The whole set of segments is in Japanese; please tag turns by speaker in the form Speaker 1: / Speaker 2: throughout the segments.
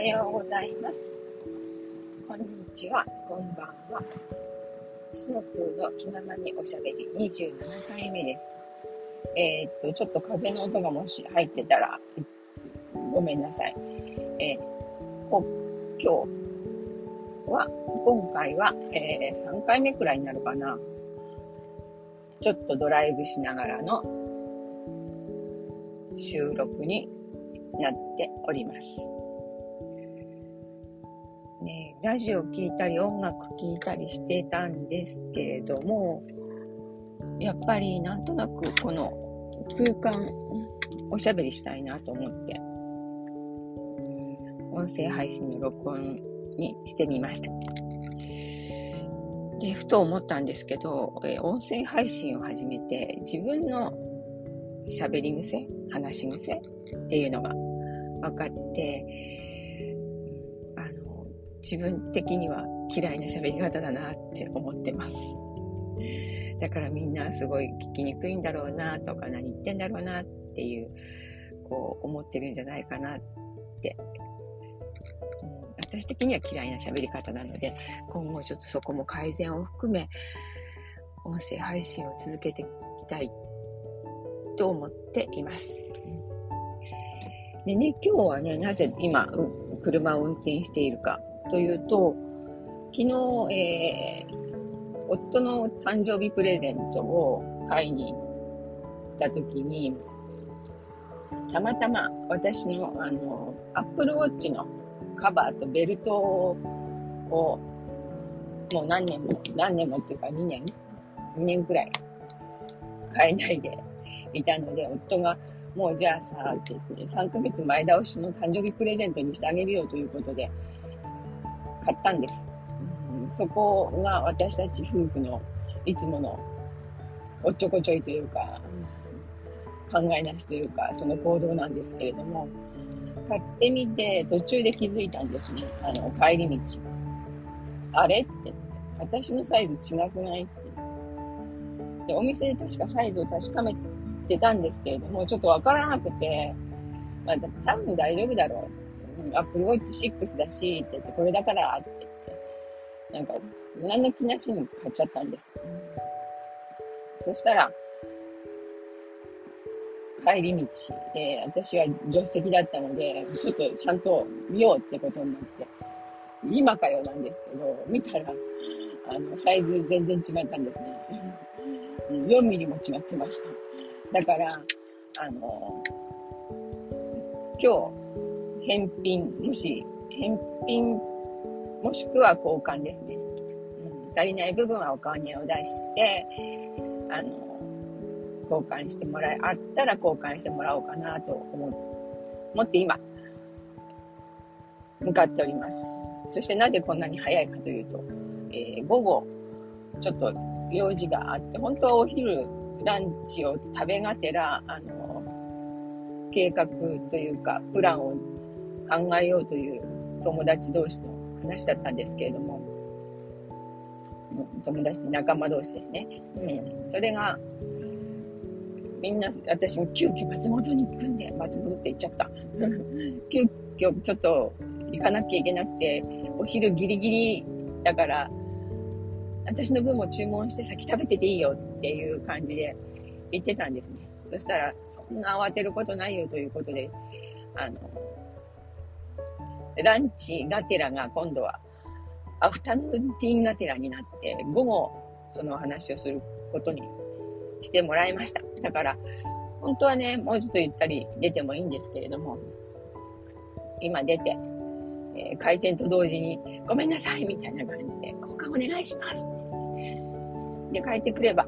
Speaker 1: はようございます。こんにちは、こんばんは。スノプーの気ままにおしゃべり27回目です。えー、っと、ちょっと風の音がもし入ってたら、ごめんなさい。えー、今日は、今回は、えー、3回目くらいになるかな。ちょっとドライブしながらの収録になっております。ラジオ聴いたり音楽聴いたりしてたんですけれども、やっぱりなんとなくこの空間、おしゃべりしたいなと思って、音声配信の録音にしてみました。で、ふと思ったんですけど、え音声配信を始めて自分の喋り癖話し癖っていうのが分かって、自分的には嫌いな喋り方だなって思ってます。だからみんなすごい聞きにくいんだろうなとか何言ってんだろうなっていう、こう思ってるんじゃないかなって、うん、私的には嫌いな喋り方なので、今後ちょっとそこも改善を含め、音声配信を続けていきたいと思っています。でね、今日はね、なぜ今、車を運転しているかというと、昨日、えー、夫の誕生日プレゼントを買いに行った時に、たまたま私の、あの、アップルウォッチのカバーとベルトを、もう何年も、何年もっていうか2年 ?2 年くらい買えないでいたので、夫が、もうじゃあさ、って言って、3ヶ月前倒しの誕生日プレゼントにしてあげるよということで、買ったんです。うん、そこが私たち夫婦のいつものおっちょこちょいというか、考えなしというか、その行動なんですけれども、買ってみて途中で気づいたんですね。あの、帰り道。あれって。私のサイズ違くないって。で、お店で確かサイズを確かめってたんですけれども、ちょっとわからなくて、まあ、多分大丈夫だろう。アップルウォッチ6だし、って言って、これだからって言って、なんか、何の気なしに買っちゃったんです。そしたら、帰り道で、私は助手席だったので、ちょっとちゃんと見ようってことになって、今かよなんですけど、見たら、あの、サイズ全然違ったんですね。4ミリも違ってました。だから、あの、今日、返品、もし、返品、もしくは交換ですね。うん、足りない部分はお金を出して、あの、交換してもらえ、あったら交換してもらおうかなと思って今、向かっております。そしてなぜこんなに早いかというと、えー、午後、ちょっと用事があって、本当はお昼ランチを食べがてら、あの、計画というか、プランを考えようという友達同士の話だったんですけれども、友達、仲間同士ですね。うん。それが、みんな、私も急遽松本に行くんで、松本って言っちゃった。急遽ちょっと行かなきゃいけなくて、お昼ギリギリだから、私の分も注文して先食べてていいよっていう感じで言ってたんですね。そしたら、そんな慌てることないよということで、あの、ランチがてらが今度はアフタヌーンティーンがてらになって、午後その話をすることにしてもらいました。だから、本当はね、もうちょっとゆったり出てもいいんですけれども、今出て、えー、開店と同時に、ごめんなさいみたいな感じで、交換お願いしますで、帰ってくれば、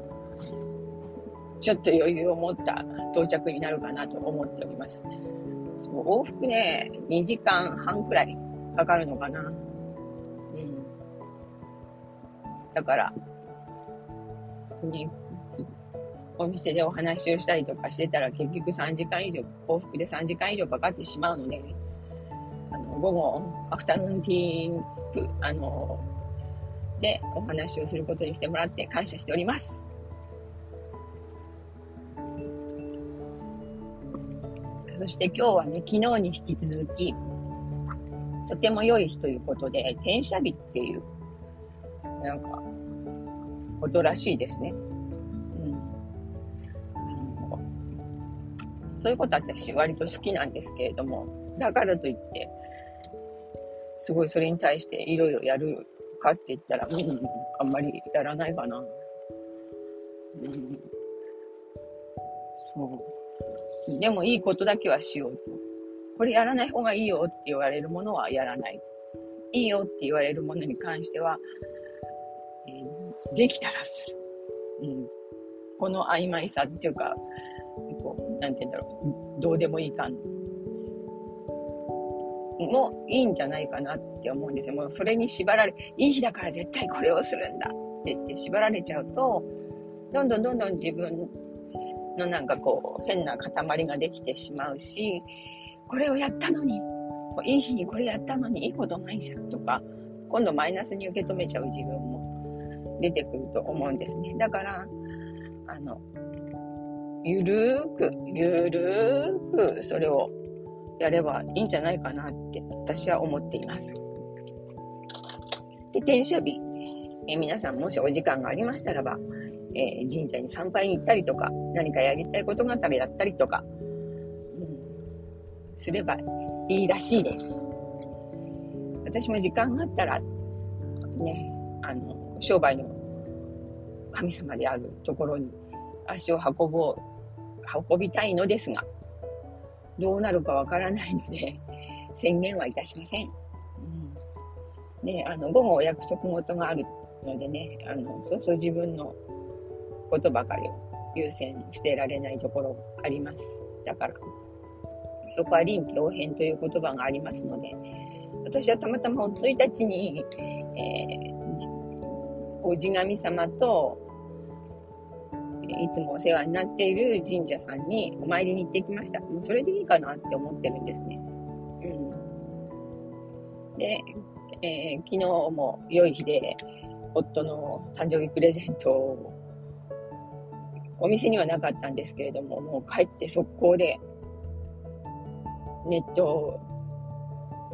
Speaker 1: ちょっと余裕を持った到着になるかなと思っております。そう往復ね、2時間半くらいかかるのかな。うん。だから、ね、お店でお話をしたりとかしてたら結局3時間以上、往復で3時間以上かかってしまうので、あの、午後、アフタヌーンティーン、あの、でお話をすることにしてもらって感謝しております。そして今日はね、昨日に引き続き、とても良い日ということで、転写日っていう、なんか、ことらしいですね。うん。そういうこと私割と好きなんですけれども、だからといって、すごいそれに対していろいろやるかって言ったら、うん、あんまりやらないかな。うん。そう。でもいいことだけはしよう。これやらない方がいいよって言われるものはやらない。いいよって言われるものに関しては、えー、できたらする。うん。この曖昧さっていうか、こう、なんて言うんだろう。どうでもいい感もいいんじゃないかなって思うんですよ。もうそれに縛られ、いい日だから絶対これをするんだって言って縛られちゃうと、どんどんどんどん自分のなんかこう変な塊ができてしまうし、これをやったのに、いい日にこれやったのにいいことないじゃんとか、今度マイナスに受け止めちゃう自分も出てくると思うんですね。だから、あの、ゆるーく、ゆるーくそれをやればいいんじゃないかなって私は思っています。で、転写日。え皆さんもしお時間がありましたらば、えー、神社に参拝に行ったりとか、何かやりたいことがあったりだったりとか、うん、すればいいらしいです。私も時間があったら、ね、あの、商売の神様であるところに足を運ぼう、運びたいのですが、どうなるかわからないので、宣言はいたしません。うん、で、あの、午後お約束事があるのでね、あの、そうそう自分のことばかりを優先してられないところあります。だから、そこは臨機応変という言葉がありますので、私はたまたま1日に、えー、お地神様といつもお世話になっている神社さんにお参りに行ってきました。もうそれでいいかなって思ってるんですね。うん。で、えー、昨日も良い日で、夫の誕生日プレゼントを、お店にはなかったんですけれども、もう帰って速攻で、ネット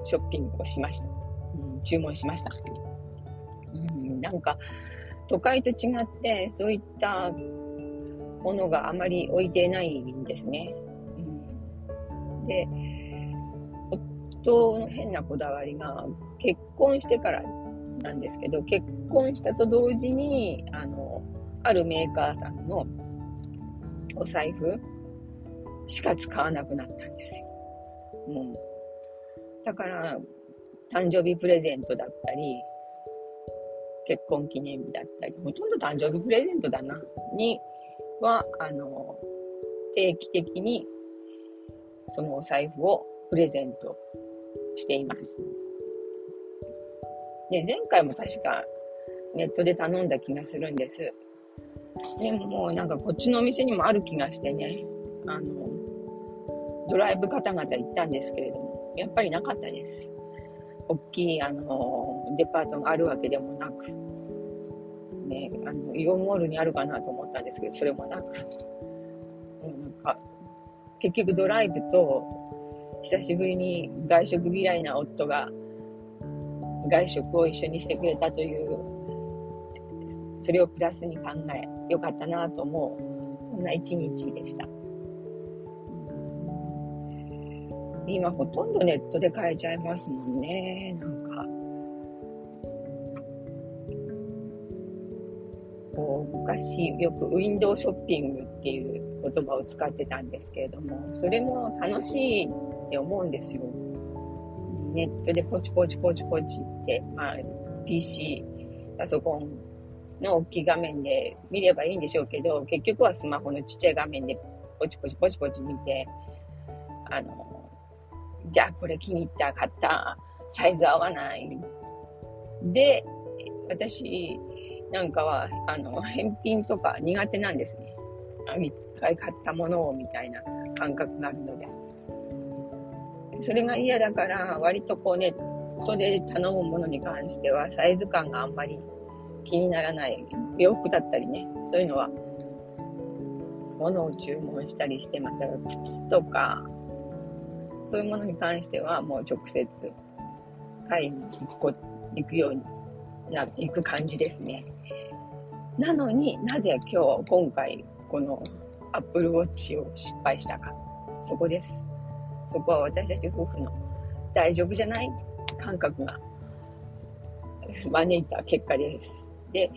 Speaker 1: ショッピングをしました。うん、注文しました。うん、なんか、都会と違って、そういったものがあまり置いてないんですね。うん、で、夫の変なこだわりが結婚してからなんですけど、結婚したと同時に、あの、あるメーカーさんのお財布しか使わなくなったんですよ。う。だから、誕生日プレゼントだったり、結婚記念日だったり、ほとんど誕生日プレゼントだな、には、あの、定期的にそのお財布をプレゼントしています。で、前回も確かネットで頼んだ気がするんです。でもうなんかこっちのお店にもある気がしてね、あの、ドライブ方々行ったんですけれども、やっぱりなかったです。大きいあの、デパートがあるわけでもなく、ね、あの、イオンモールにあるかなと思ったんですけど、それもなく、もうなんか、結局ドライブと、久しぶりに外食嫌いな夫が、外食を一緒にしてくれたという、それをプラスに考え、よかったなと思う、そんな一日でした。今ほとんどネットで買えちゃいますもんね。なんかこう昔よくウィンドウショッピングっていう言葉を使ってたんですけれども、それも楽しいって思うんですよ。ネットでポチポチポチポチって、まあ、PC、パソコンの大きい画面で見ればいいんでしょうけど、結局はスマホのちっちゃい画面でポチポチポチポチ見て、あの、じゃあこれ気に入った、買った、サイズ合わない。で、私、なんかは、あの、返品とか苦手なんですね。一回買ったものをみたいな感覚があるので。それが嫌だから、割とこうネットで頼むものに関しては、サイズ感があんまり気にならない。洋服だったりね、そういうのは、物を注文したりしてます。だから靴とか、そういうものに関してはもう直接買いに行くこ行くようにな、行く感じですね。なのになぜ今日、今回、この Apple Watch を失敗したか。そこです。そこは私たち夫婦の大丈夫じゃない感覚が招いた結果です。で、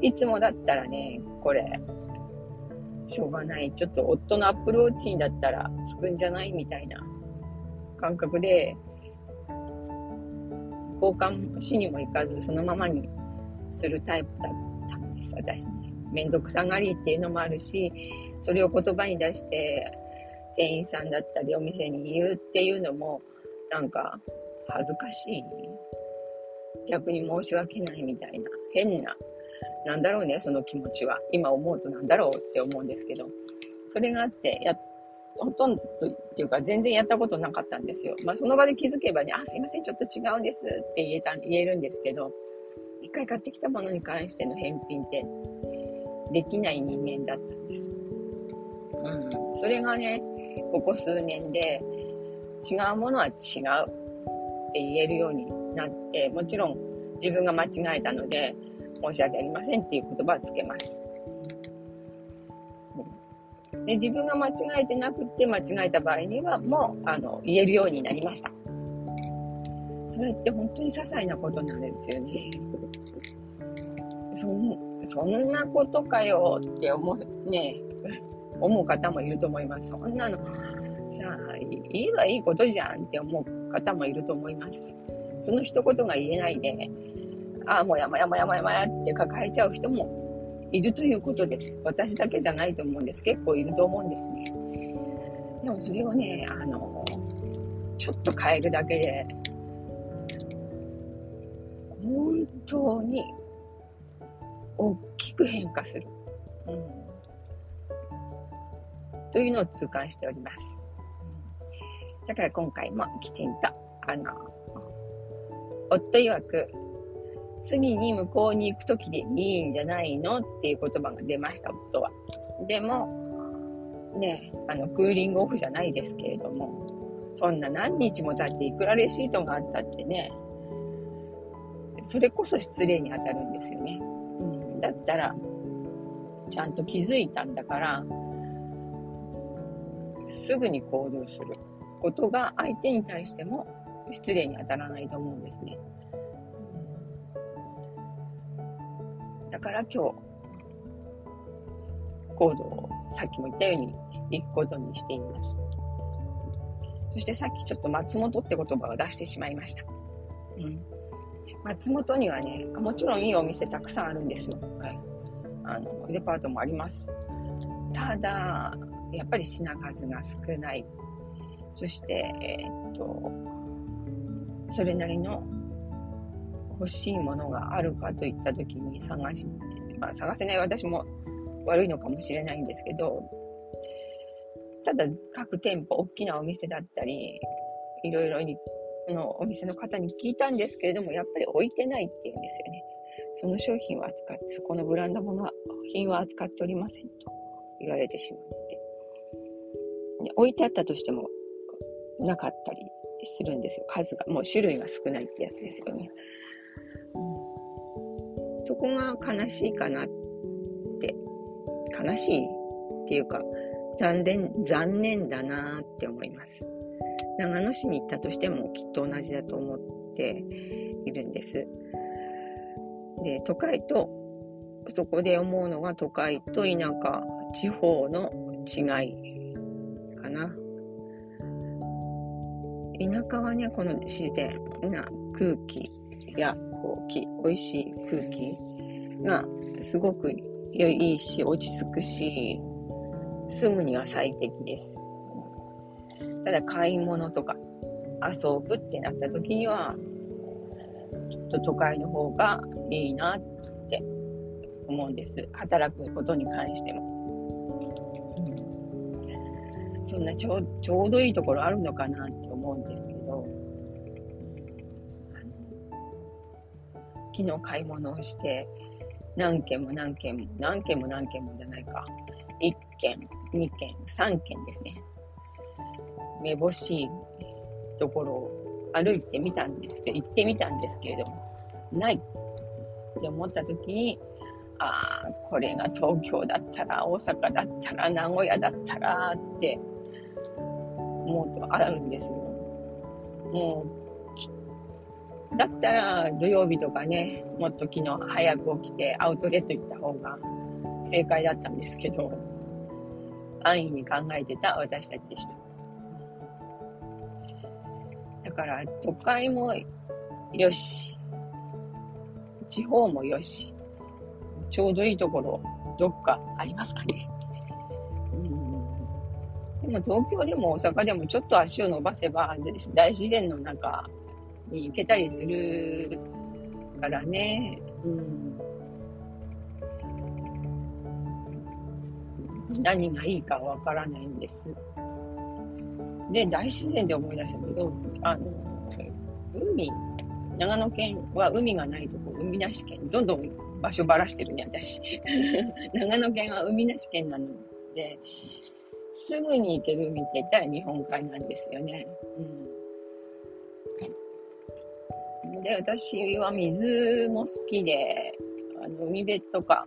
Speaker 1: いつもだったらね、これ、しょうがない。ちょっと夫のアップルウォッチにだったらつくんじゃないみたいな感覚で、交換しにも行かず、そのままにするタイプだったんです、私ね。めんどくさがりっていうのもあるし、それを言葉に出して、店員さんだったりお店に言うっていうのも、なんか恥ずかしい。逆に申し訳ないみたいな、変な、なんだろうね、その気持ちは。今思うとなんだろうって思うんですけど、それがあって、や、ほとんどっていうか全然やったことなかったんですよ。まあその場で気づけばね、あ、すいません、ちょっと違うんですって言えた、言えるんですけど、一回買ってきたものに関しての返品ってできない人間だったんです。うん。それがね、ここ数年で違うものは違うって言えるようになって、もちろん自分が間違えたので、申し訳ありませんっていう言葉はつけます。で自分が間違えてなくて間違えた場合にはもうあの言えるようになりました。それって本当に些細なことなんですよね。そんそんなことかよって思う、ね、思う方もいると思います。そんなのさあ、いいはいいことじゃんって思う方もいると思います。その一言が言えないで、ああ、もうやまやまやまやまやって抱えちゃう人もいるということです。私だけじゃないと思うんです。結構いると思うんですね。でもそれをね、あの、ちょっと変えるだけで、本当に大きく変化する。うん。というのを痛感しております。だから今回もきちんと、あの、夫曰く、次に向こうに行く時でいいんじゃないの？っていう言葉が出ました、夫は。でも、ね、あの、クーリングオフじゃないですけれども、そんな何日も経っていくらレシートがあったってね、それこそ失礼に当たるんですよね。うん、だったら、ちゃんと気づいたんだから、すぐに行動することが相手に対しても失礼に当たらないと思うんですね。だから今日、行動をさっきも言ったように行くことにしています。そしてさっきちょっと松本って言葉を出してしまいました。うん。松本にはね、もちろんいいお店たくさんあるんですよ。はい。あの、デパートもあります。ただ、やっぱり品数が少ない。そして、えー、っと、それなりの欲しいものがあるかといった時に探し、まあ、探せない私も悪いのかもしれないんですけど、ただ各店舗、大きなお店だったり、いろいろに、のお店の方に聞いたんですけれども、やっぱり置いてないって言うんですよね。その商品は扱って、そこのブランド物品は扱っておりませんと言われてしまって。置いてあったとしても、なかったりするんですよ。数が。もう種類が少ないってやつですよね。そこが悲しいかなって、悲しいっていうか、残念、残念だなって思います。長野市に行ったとしてもきっと同じだと思っているんです。で、都会と、そこで思うのが都会と田舎、地方の違いかな。田舎はね、この自然な空気やこうき美味しい空気がすごく良いし、落ち着くし、住むには最適です。ただ買い物とか遊ぶってなった時には、きっと都会の方がいいなって思うんです。働くことに関しても。そんなちょちょうどいいところあるのかなって思うんですけど、昨日買い物をして、何件も何件も、何件も何件もじゃないか。1件、2件、3件ですね。めぼしいところを歩いてみたんですけど、行ってみたんですけれども、ないって思った時に、ああ、これが東京だったら、大阪だったら、名古屋だったらって思うとあるんですよ。もう、だったら土曜日とかね、もっと昨日早く起きてアウトレット行った方が正解だったんですけど、安易に考えてた私たちでした。だから都会もよし、地方もよし、ちょうどいいところ、どっかありますかね。うん、でも東京でも大阪でもちょっと足を伸ばせば大自然の中に行けたりするからね。うん、何がいいかわからないんです。で、大自然で思い出したけど、あの、海、長野県は海がないとこ、海なし県、どんどん場所ばらしてるね、私。長野県は海なし県なので、すぐに行ける海って言ったら日本海なんですよね。うん、で、私は水も好きで、あの海辺とか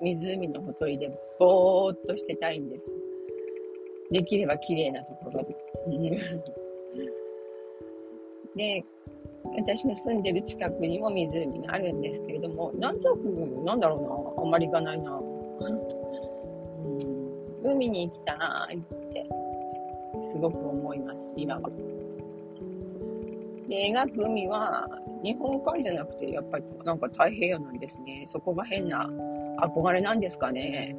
Speaker 1: 湖のほとりでぼーっとしてたいんです。できれば綺麗なところで。で、私の住んでる近くにも湖があるんですけれども、なんとなく、なんだろうな、あんまり行かないな。海に行きたいって、すごく思います、今は。で、描く海は、日本海じゃなくて、やっぱりなんか太平洋なんですね。そこが変な憧れなんですかね。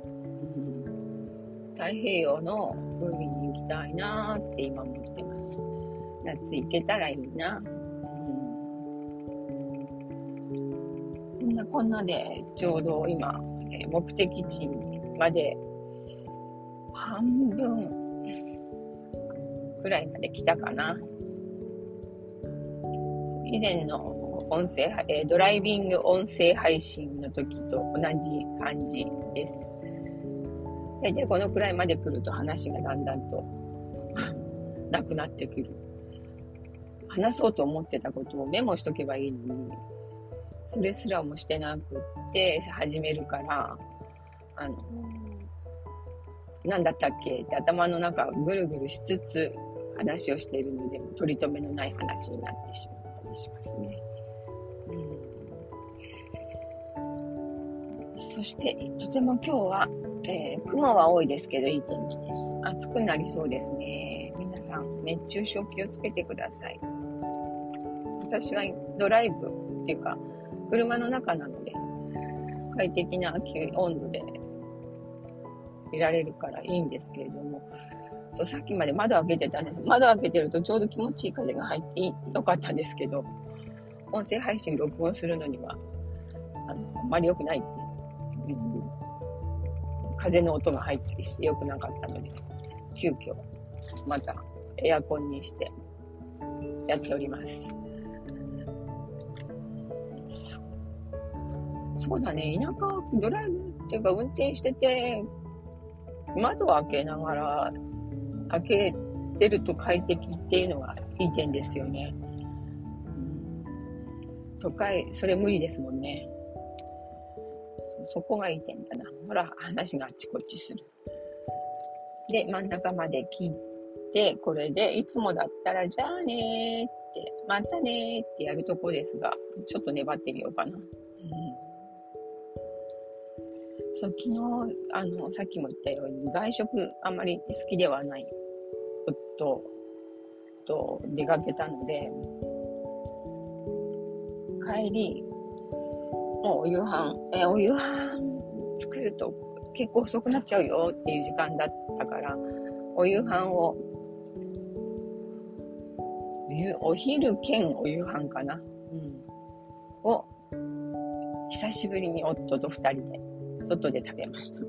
Speaker 1: うん、太平洋の海に行きたいなって今思ってます。夏行けたらいいな。うん、そんなこんなで、ちょうど今、え目的地まで半分くらいまで来たかな。以前の音声、えドライビング音声配信の時と同じ感じです。大体このくらいまで来ると話がだんだんと なくなってくる。話そうと思ってたことをメモしとけばいいのに、それすらもしてなくって始めるから、あの、何だったっけ？って頭の中ぐるぐるしつつ話をしているので、取り留めのない話になってしまったりしますね。うん、そして、とても今日は、えー、雲は多いですけど、いい天気です。暑くなりそうですね。皆さん、熱中症気をつけてください。私はドライブっていうか、車の中なので、快適な温度でいられるからいいんですけれども、そうさっきまで窓開けてたんです。窓開けてるとちょうど気持ちいい風が入っていいよかったんですけど、音声配信録音するのには、あの、あまり良くないって、うん、風の音が入ったりして良くなかったので、急遽、またエアコンにしてやっております。そうだね、田舎、ドライブっていうか運転してて、窓を開けながら、開けてると快適っていうのがいい点ですよね。都会、それ無理ですもんね。そそこがいい点だな。ほら、話があっちこっちする。で、真ん中まで切って、これで、いつもだったら、じゃあねーって、またねーってやるとこですが、ちょっと粘ってみようかな。うんそう、昨日、あの、さっきも言ったように、外食あんまり好きではない夫と出かけたので、帰り、もうお夕飯、え、お夕飯作ると結構遅くなっちゃうよっていう時間だったから、お夕飯を、お昼兼お夕飯かな、うん、を、久しぶりに夫と二人で外で食べました。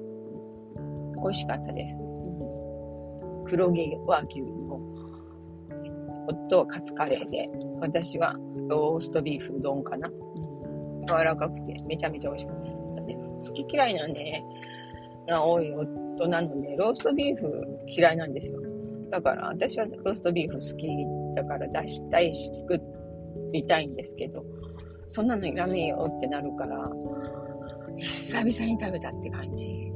Speaker 1: 美味しかったです。黒毛和牛の夫はカツカレーで、私はローストビーフ丼かな。柔らかくてめちゃめちゃ美味しかったです。好き嫌いなんで、が多い夫なので、ローストビーフ嫌いなんですよ。だから私はローストビーフ好きたから出したいし、作りたいんですけど、そんなのいらねえよってなるから、久々に食べたって感じ。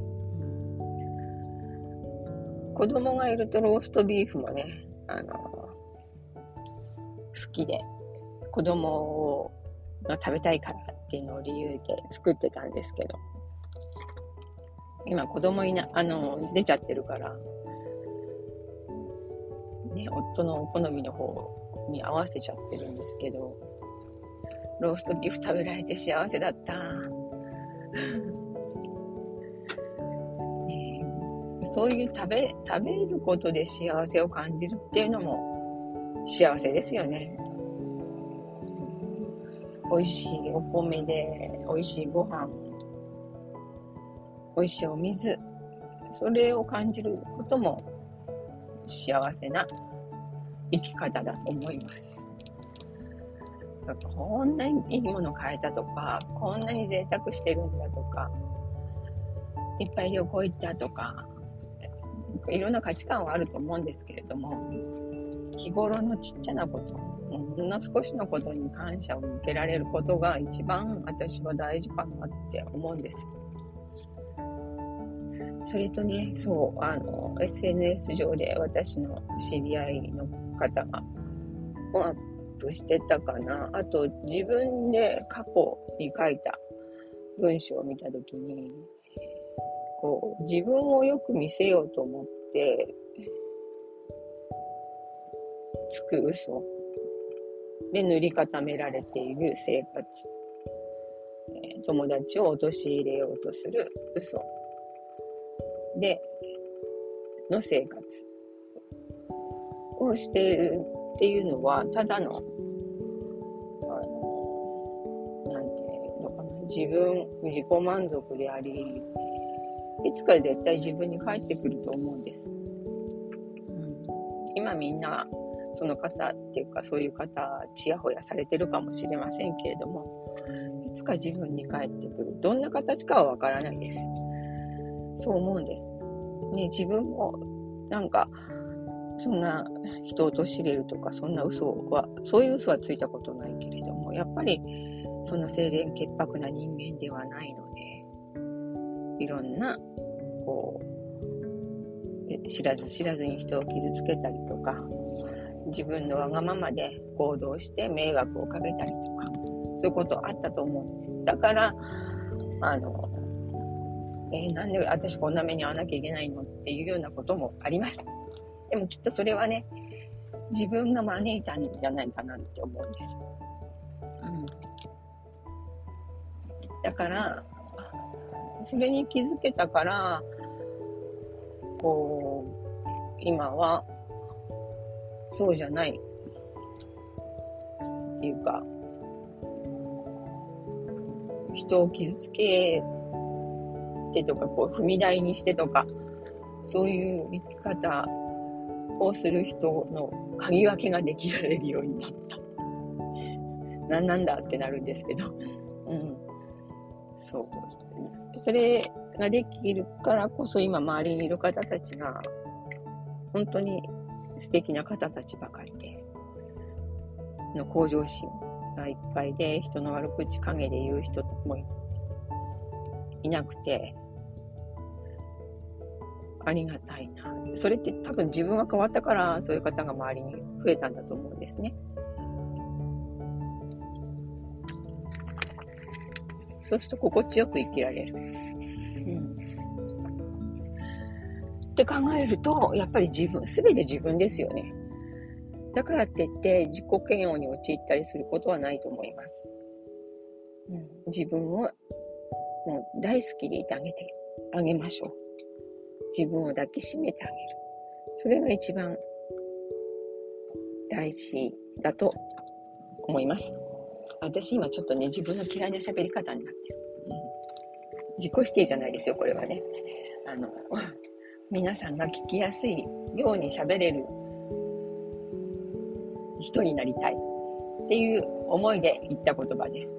Speaker 1: 子供がいるとローストビーフもね、あの、好きで、子供が食べたいからっていうのを理由で作ってたんですけど、今子供いな、あの、出ちゃってるから、ね、夫のお好みの方に合わせちゃってるんですけど、ローストビーフ食べられて幸せだった。そういう食べ、食べることで幸せを感じるっていうのも幸せですよね。美味しいお米で、美味しいご飯、美味しいお水、それを感じることも幸せな生き方だと思います。こんなにいいもの買えたとか、こんなに贅沢してるんだとか、いっぱい旅行行ったとか、いろんな価値観はあると思うんですけれども、日頃のちっちゃなこと、ほんの少しのことに感謝を向けられることが一番私は大事かなって思うんです。それとね、そう、あの、SNS 上で私の知り合いの方が、プしてたかな。あと、自分で過去に書いた文章を見たときに、こう、自分をよく見せようと思って、つく嘘で塗り固められている生活。友達を陥れようとする嘘で、の生活をしているっていうのは、ただの、あの、なんていうのかな、自分、自己満足であり、いつか絶対自分に返ってくると思うんです。うん、今みんな、その方っていうか、そういう方、ちやほやされてるかもしれませんけれども、いつか自分に返ってくる。どんな形かはわからないです。そう思うんです。ね、自分も、なんか、そんな人を陥れるとか、そんな嘘は、そういう嘘はついたことないけれども、やっぱり、そんな清廉潔白な人間ではないので、いろんな、こう、知らず知らずに人を傷つけたりとか、自分のわがままで行動して迷惑をかけたりとか、そういうことあったと思うんです。だから、あの、えー、なんで私こんな目に遭わなきゃいけないの？っていうようなこともありました。でもきっとそれはね、自分が招いたんじゃないかなって思うんです。うん。だから、それに気づけたから、こう、今は、そうじゃないっていうか、人を傷つけてとか、こう、踏み台にしてとか、そういう生き方をする人の鍵分けができられるようになった。何なんだってなるんですけど、うん。そう。それができるからこそ今周りにいる方たちが、本当に素敵な方たちばかりで、の向上心がいっぱいで、人の悪口陰で言う人もいなくて、ありがたいな。それって多分自分が変わったから、そういう方が周りに増えたんだと思うんですね。そうすると心地よく生きられる。うん。って考えると、やっぱり自分、すべて自分ですよね。だからって言って自己嫌悪に陥ったりすることはないと思います。うん、自分をもう大好きでいてあげてあげましょう。自分を抱きしめてあげる。それが一番大事だと思います。私今ちょっとね、自分の嫌いな喋り方になってる。うん、自己否定じゃないですよ、これはね。あの、皆さんが聞きやすいように喋れる人になりたいっていう思いで言った言葉です。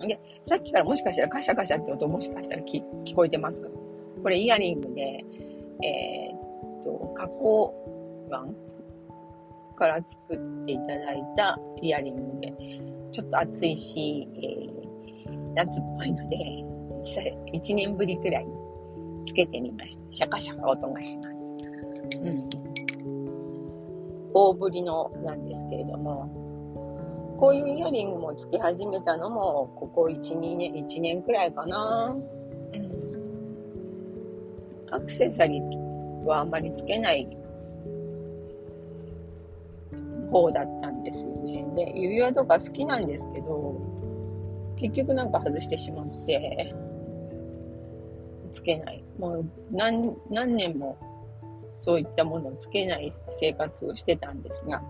Speaker 1: で、さっきからもしかしたらカシャカシャって音もしかしたら聞こえてますこれイヤリングで、えー、っと、加工板から作っていただいたイヤリングで、ちょっと暑いし、えー、夏っぽいので、1年ぶりくらいつけてみました。シャカシャカ音がします。うん。大ぶりのなんですけれども、こういうイヤリングもつけ始めたのも、ここ1、2年、1年くらいかな。アクセサリーはあんまりつけない方だったんですよね。で、指輪とか好きなんですけど、結局なんか外してしまって、つけない。もう何、何年もそういったものをつけない生活をしてたんですが、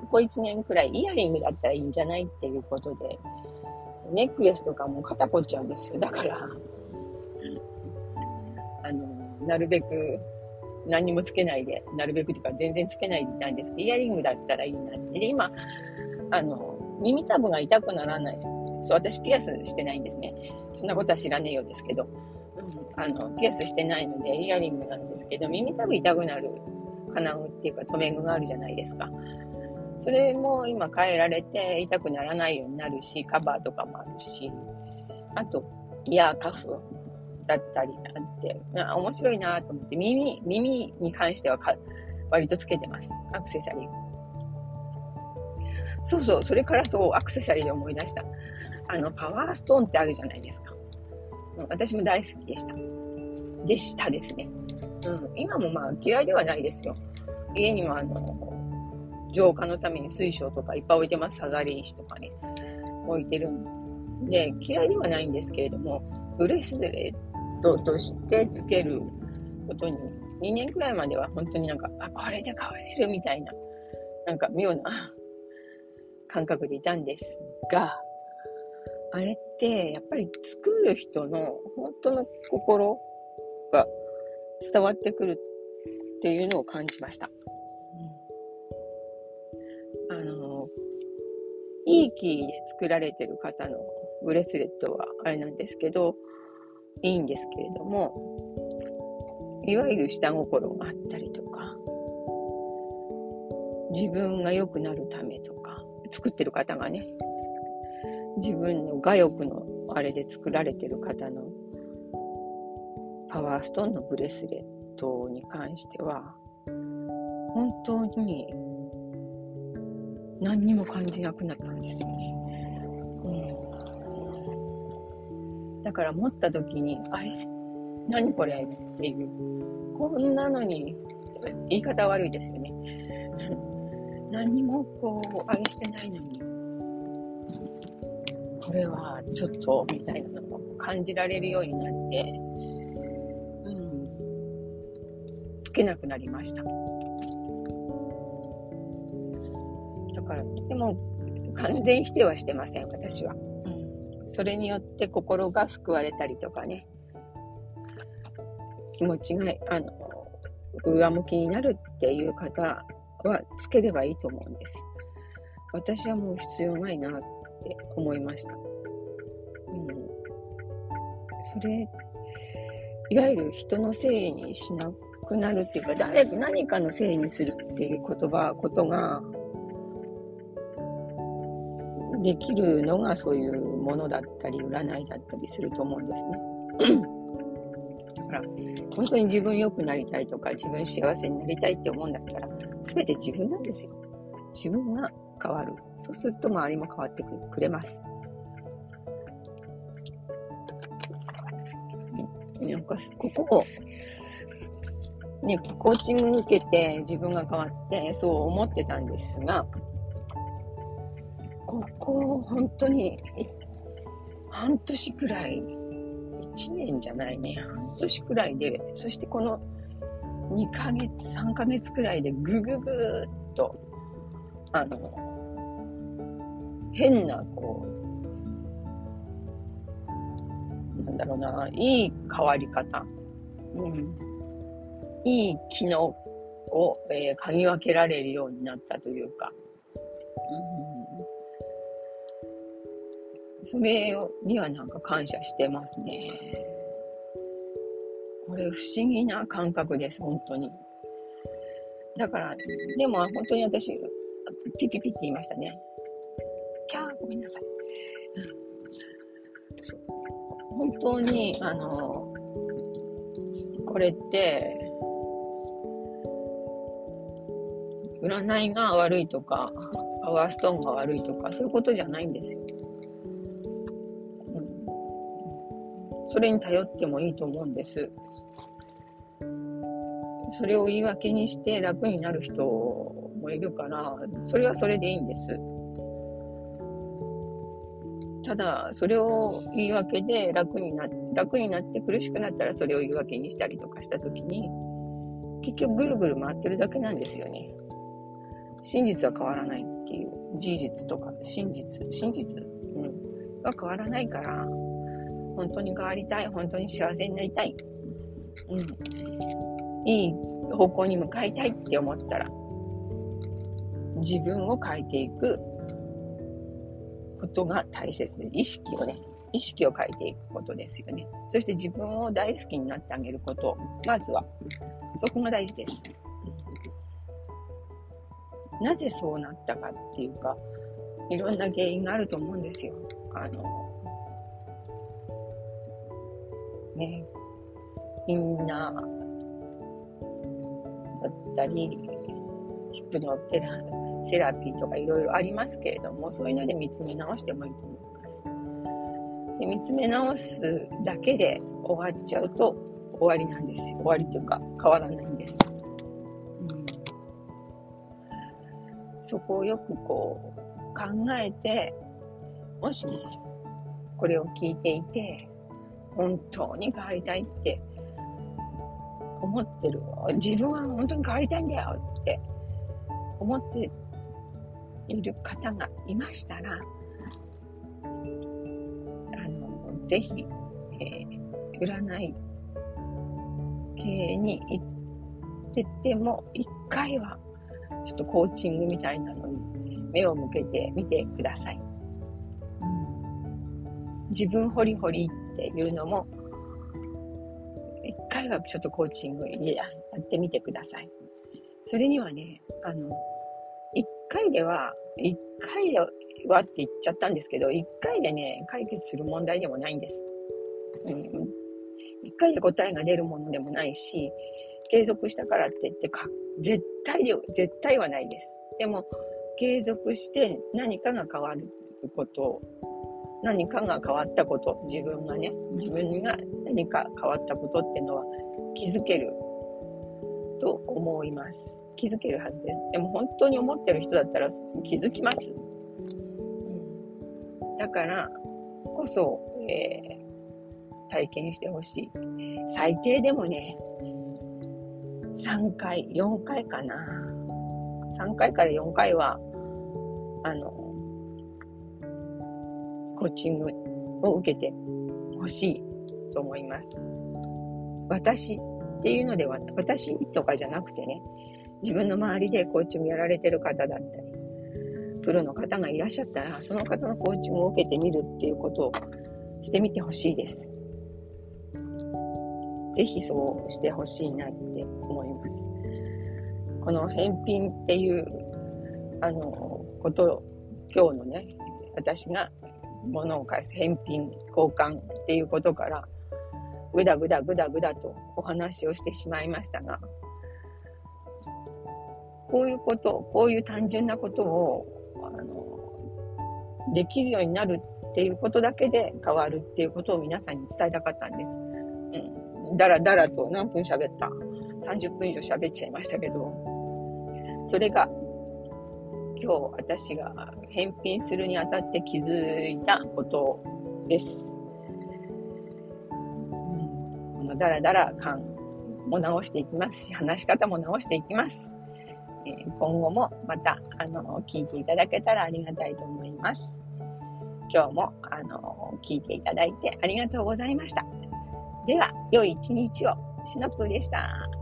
Speaker 1: ここ1年くらいイヤリングだったらいいんじゃないっていうことで、ネックレスとかも肩凝っちゃうんですよ。だから、なるべく何もつけないで、なるべくというか全然つけないでいたんですけど、イヤリングだったらいいなって。で、今、あの、耳たぶが痛くならない。そう、私ピアスしてないんですね。そんなことは知らねえようですけど、あの、ピアスしてないのでイヤリングなんですけど、耳たぶ痛くなる金具っていうか留め具があるじゃないですか。それも今変えられて痛くならないようになるし、カバーとかもあるし、あと、イヤーカフだったりなんて、あ面白いなと思って、耳、耳に関してはか割とつけてます。アクセサリー。そうそう、それからそう、アクセサリーで思い出した。あの、パワーストーンってあるじゃないですか。私も大好きでした。でしたですね。うん、今もまあ嫌いではないですよ。家にはあの、浄化のために水晶とかいっぱい置いてます。サザリン石とかね。置いてるんで、嫌いではないんですけれども、ブレスレットとしてつけることに、2年くらいまでは本当になんか、あ、これで変われるみたいな、なんか妙な感覚でいたんですが、あれってやっぱり作る人の本当の心が伝わってくるっていうのを感じました。あのいい木で作られてる方のブレスレットはあれなんですけど、いいんですけれども、いわゆる下心があったりとか、自分が良くなるためとか、作ってる方がね、自分の我欲のあれで作られてる方のパワーストーンのブレスレットに関しては、本当に何にも感じなくなったんですよね。だから持った時に、あれ？何これ？っていう。こんなのに、言い方悪いですよね。何にもこう、あれしてないのに、これはちょっと、みたいなのを感じられるようになって、うん、つけなくなりました。だから、でも完全否定はしてません、私は。うん、それによって心が救われたりとかね、気持ちが、あの、上向きになるっていう方はつければいいと思うんです。私はもう必要ないなって思いました。うん。それ、いわゆる人のせいにしなくなるっていうか、誰、何かのせいにするっていう言葉、ことが、できるのがそういうものだったり、占いだったりすると思うんですね。だから、本当に自分良くなりたいとか、自分幸せになりたいって思うんだったら、全て自分なんですよ。自分が変わる。そうすると周りも変わってくれます。なんか、ここを、ね、コーチング受けて自分が変わってそう思ってたんですが、ここ、本当に、半年くらい、1年じゃないね、半年くらいで、そしてこの2ヶ月、3ヶ月くらいでぐぐぐーっと、あの、変な、こう、なんだろうな、いい変わり方、うん、いい機能を、えー、嗅ぎ分けられるようになったというか、うん。それにはなんか感謝してますね。これ不思議な感覚です、本当に。だから、でも本当に私、ピピピって言いましたね。キャー、ごめんなさい。本当に、あの、これって、占いが悪いとか、パワーストーンが悪いとか、そういうことじゃないんですよ。それに頼ってもいいと思うんです。それを言い訳にして楽になる人もいるから、それはそれでいいんです。ただ、それを言い訳で楽にな楽になって苦しくなったらそれを言い訳にしたりとかしたときに、結局ぐるぐる回ってるだけなんですよね。真実は変わらないっていう事実とか真実、真実、うん、は変わらないから、本当に変わりたい、本当に幸せになりたい、うん、いい方向に向かいたいって思ったら、自分を変えていくことが大切で、意識をね、意識を変えていくことですよね。そして自分を大好きになってあげること、まずは、そこが大事です。なぜそうなったかっていうか、いろんな原因があると思うんですよ。あの、ね、インナーだったり、ヒップノテラセラピーとかいろいろありますけれども、そういうので見つめ直してもいいと思います。で見つめ直すだけで終わっちゃうと終わりなんですよ。終わりというか変わらないんです。そこをよくこう考えて、もし、これを聞いていて、本当に変わりたいって思ってる。自分は本当に変わりたいんだよって思っている方がいましたら、あの、ぜひ、えー、占い系に行ってても、一回はちょっとコーチングみたいなのに目を向けてみてください。うん、自分ホリホリっていうのも、一回はちょっとコーチングやってみてください。それにはね、あの、一回では、一回ではって言っちゃったんですけど、一回でね、解決する問題でもないんです。うん。一回で答えが出るものでもないし、継続したからって言ってか絶対で、絶対はないです。でも、継続して何かが変わること、何かが変わったこと、自分がね、自分が何か変わったことっていうのは気づけると思います。気づけるはずです。でも本当に思ってる人だったら気づきます。だからこそ、えー、体験してほしい。最低でもね、3回、4回かな。3回から4回は、あの、コーチングを受けてほしいと思います。私っていうのでは、私とかじゃなくてね、自分の周りでコーチングやられてる方だったり、プロの方がいらっしゃったら、その方のコーチングを受けてみるっていうことをしてみてほしいです。ぜひそうしてほしいなって思います。この返品っていう、あの、ことを今日のね、私が物を返す返品、交換っていうことから、ぐだぐだぐだぐだとお話をしてしまいましたが、こういうこと、こういう単純なことを、あの、できるようになるっていうことだけで変わるっていうことを皆さんに伝えたかったんです。うんだらだらと何分喋った ?30 分以上喋っちゃいましたけど、それが今日私が返品するにあたって気づいたことです。このダラダラ感も直していきますし、話し方も直していきます。えー、今後もまた、あの、聞いていただけたらありがたいと思います。今日も、あの、聞いていただいてありがとうございました。では、良い一日を。シナプーでした。